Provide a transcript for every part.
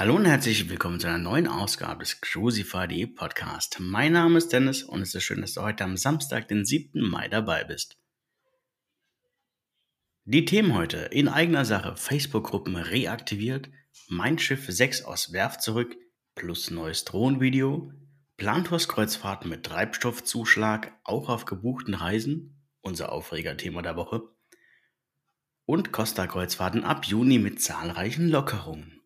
Hallo und herzlich willkommen zu einer neuen Ausgabe des Crucify.de Podcast. Mein Name ist Dennis und es ist schön, dass du heute am Samstag, den 7. Mai dabei bist. Die Themen heute in eigener Sache Facebook-Gruppen reaktiviert, Mein Schiff 6 aus Werft zurück, plus neues Drohnenvideo, Planturskreuzfahrten mit Treibstoffzuschlag auch auf gebuchten Reisen, unser Aufreger-Thema der Woche, und Costa-Kreuzfahrten ab Juni mit zahlreichen Lockerungen.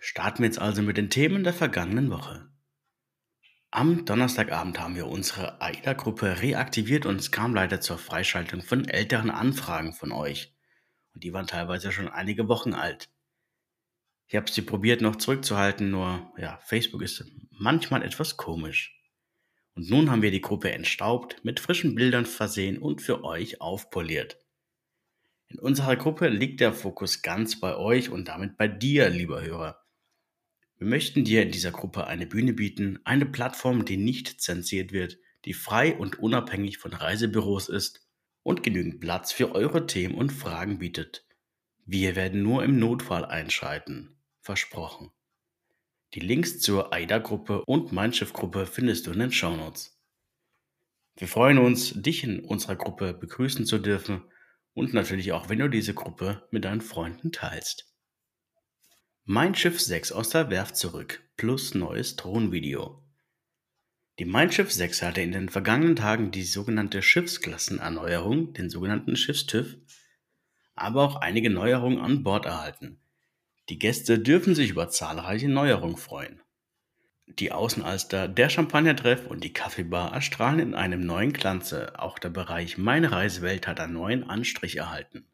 Starten wir jetzt also mit den Themen der vergangenen Woche. Am Donnerstagabend haben wir unsere AIDA-Gruppe reaktiviert und es kam leider zur Freischaltung von älteren Anfragen von euch. Und die waren teilweise schon einige Wochen alt. Ich habe sie probiert noch zurückzuhalten, nur ja, Facebook ist manchmal etwas komisch. Und nun haben wir die Gruppe entstaubt, mit frischen Bildern versehen und für euch aufpoliert. In unserer Gruppe liegt der Fokus ganz bei euch und damit bei dir, lieber Hörer. Wir möchten dir in dieser Gruppe eine Bühne bieten, eine Plattform, die nicht zensiert wird, die frei und unabhängig von Reisebüros ist und genügend Platz für eure Themen und Fragen bietet. Wir werden nur im Notfall einschreiten. Versprochen. Die Links zur AIDA-Gruppe und Mein Schiff-Gruppe findest du in den Shownotes. Wir freuen uns, dich in unserer Gruppe begrüßen zu dürfen und natürlich auch, wenn du diese Gruppe mit deinen Freunden teilst. Mein Schiff 6 aus der Werft zurück plus neues Drohnenvideo. Die Mein Schiff 6 hatte in den vergangenen Tagen die sogenannte Schiffsklassenerneuerung, den sogenannten Schiffstüv, aber auch einige Neuerungen an Bord erhalten. Die Gäste dürfen sich über zahlreiche Neuerungen freuen. Die Außenalster, der Champagnertreff und die Kaffeebar erstrahlen in einem neuen Glanze. Auch der Bereich Meine Reisewelt hat einen neuen Anstrich erhalten.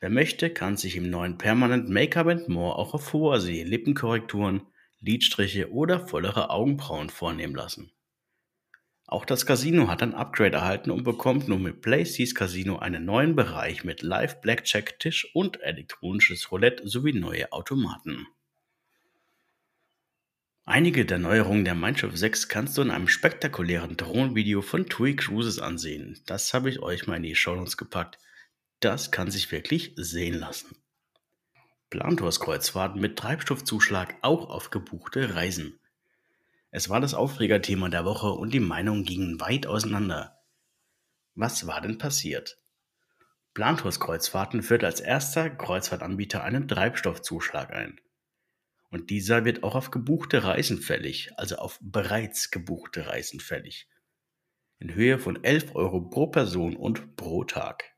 Wer möchte, kann sich im neuen Permanent Make-up More auch auf hoher See Lippenkorrekturen, Lidstriche oder vollere Augenbrauen vornehmen lassen. Auch das Casino hat ein Upgrade erhalten und bekommt nun mit Playseas Casino einen neuen Bereich mit Live Blackjack Tisch und elektronisches Roulette sowie neue Automaten. Einige der Neuerungen der Mindshift 6 kannst du in einem spektakulären Drohnenvideo von TUI Cruises ansehen. Das habe ich euch mal in die Show Notes gepackt. Das kann sich wirklich sehen lassen. Plantorskreuzfahrten mit Treibstoffzuschlag auch auf gebuchte Reisen. Es war das Aufregerthema der Woche und die Meinungen gingen weit auseinander. Was war denn passiert? Plantorskreuzfahrten führt als erster Kreuzfahrtanbieter einen Treibstoffzuschlag ein. Und dieser wird auch auf gebuchte Reisen fällig, also auf bereits gebuchte Reisen fällig. In Höhe von 11 Euro pro Person und pro Tag.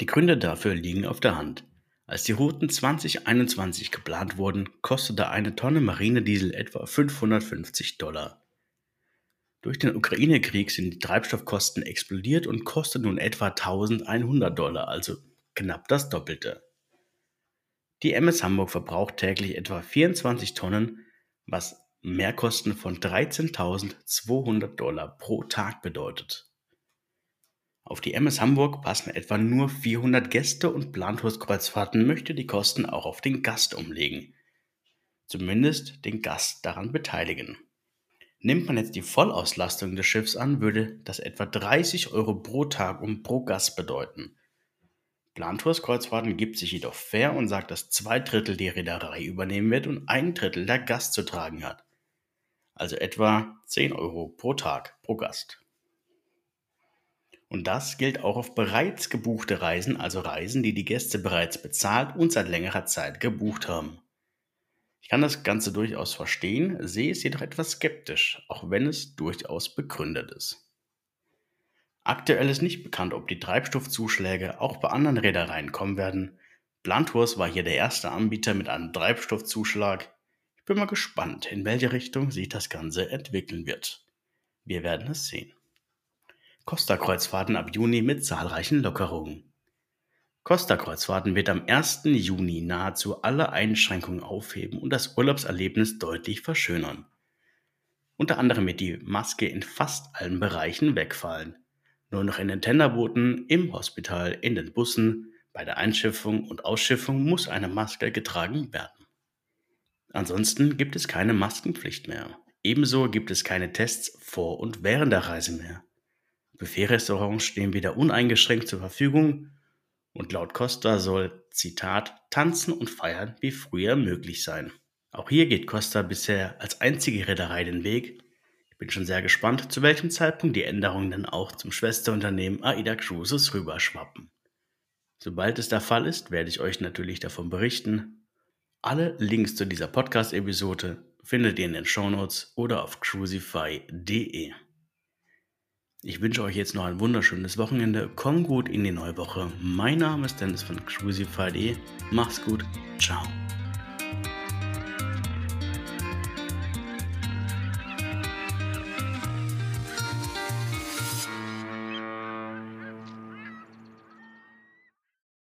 Die Gründe dafür liegen auf der Hand. Als die Routen 2021 geplant wurden, kostete eine Tonne Marinediesel etwa 550 Dollar. Durch den Ukraine-Krieg sind die Treibstoffkosten explodiert und kosten nun etwa 1100 Dollar, also knapp das Doppelte. Die MS Hamburg verbraucht täglich etwa 24 Tonnen, was Mehrkosten von 13.200 Dollar pro Tag bedeutet. Auf die MS Hamburg passen etwa nur 400 Gäste und Plantours-Kreuzfahrten möchte die Kosten auch auf den Gast umlegen. Zumindest den Gast daran beteiligen. Nimmt man jetzt die Vollauslastung des Schiffs an, würde das etwa 30 Euro pro Tag und pro Gast bedeuten. Plantours Kreuzfahrten gibt sich jedoch fair und sagt, dass zwei Drittel die Reederei übernehmen wird und ein Drittel der Gast zu tragen hat. Also etwa 10 Euro pro Tag pro Gast. Und das gilt auch auf bereits gebuchte Reisen, also Reisen, die die Gäste bereits bezahlt und seit längerer Zeit gebucht haben. Ich kann das Ganze durchaus verstehen, sehe es jedoch etwas skeptisch, auch wenn es durchaus begründet ist. Aktuell ist nicht bekannt, ob die Treibstoffzuschläge auch bei anderen Reedereien kommen werden. Plantours war hier der erste Anbieter mit einem Treibstoffzuschlag. Ich bin mal gespannt, in welche Richtung sich das Ganze entwickeln wird. Wir werden es sehen. Costa-Kreuzfahrten ab Juni mit zahlreichen Lockerungen. Costa-Kreuzfahrten wird am 1. Juni nahezu alle Einschränkungen aufheben und das Urlaubserlebnis deutlich verschönern. Unter anderem wird die Maske in fast allen Bereichen wegfallen. Nur noch in den Tenderbooten, im Hospital, in den Bussen, bei der Einschiffung und Ausschiffung muss eine Maske getragen werden. Ansonsten gibt es keine Maskenpflicht mehr. Ebenso gibt es keine Tests vor und während der Reise mehr. Buffet-Restaurants stehen wieder uneingeschränkt zur Verfügung Und laut Costa soll, Zitat, tanzen und feiern wie früher möglich sein. Auch hier geht Costa bisher als einzige Reederei den Weg. Ich bin schon sehr gespannt, zu welchem Zeitpunkt die Änderungen dann auch zum Schwesterunternehmen AIDA Cruises rüberschwappen. Sobald es der Fall ist, werde ich euch natürlich davon berichten. Alle Links zu dieser Podcast-Episode findet ihr in den Shownotes oder auf cruisify.de. Ich wünsche euch jetzt noch ein wunderschönes Wochenende. Kommt gut in die neue Woche. Mein Name ist Dennis von cruisify.de. Macht's gut. Ciao.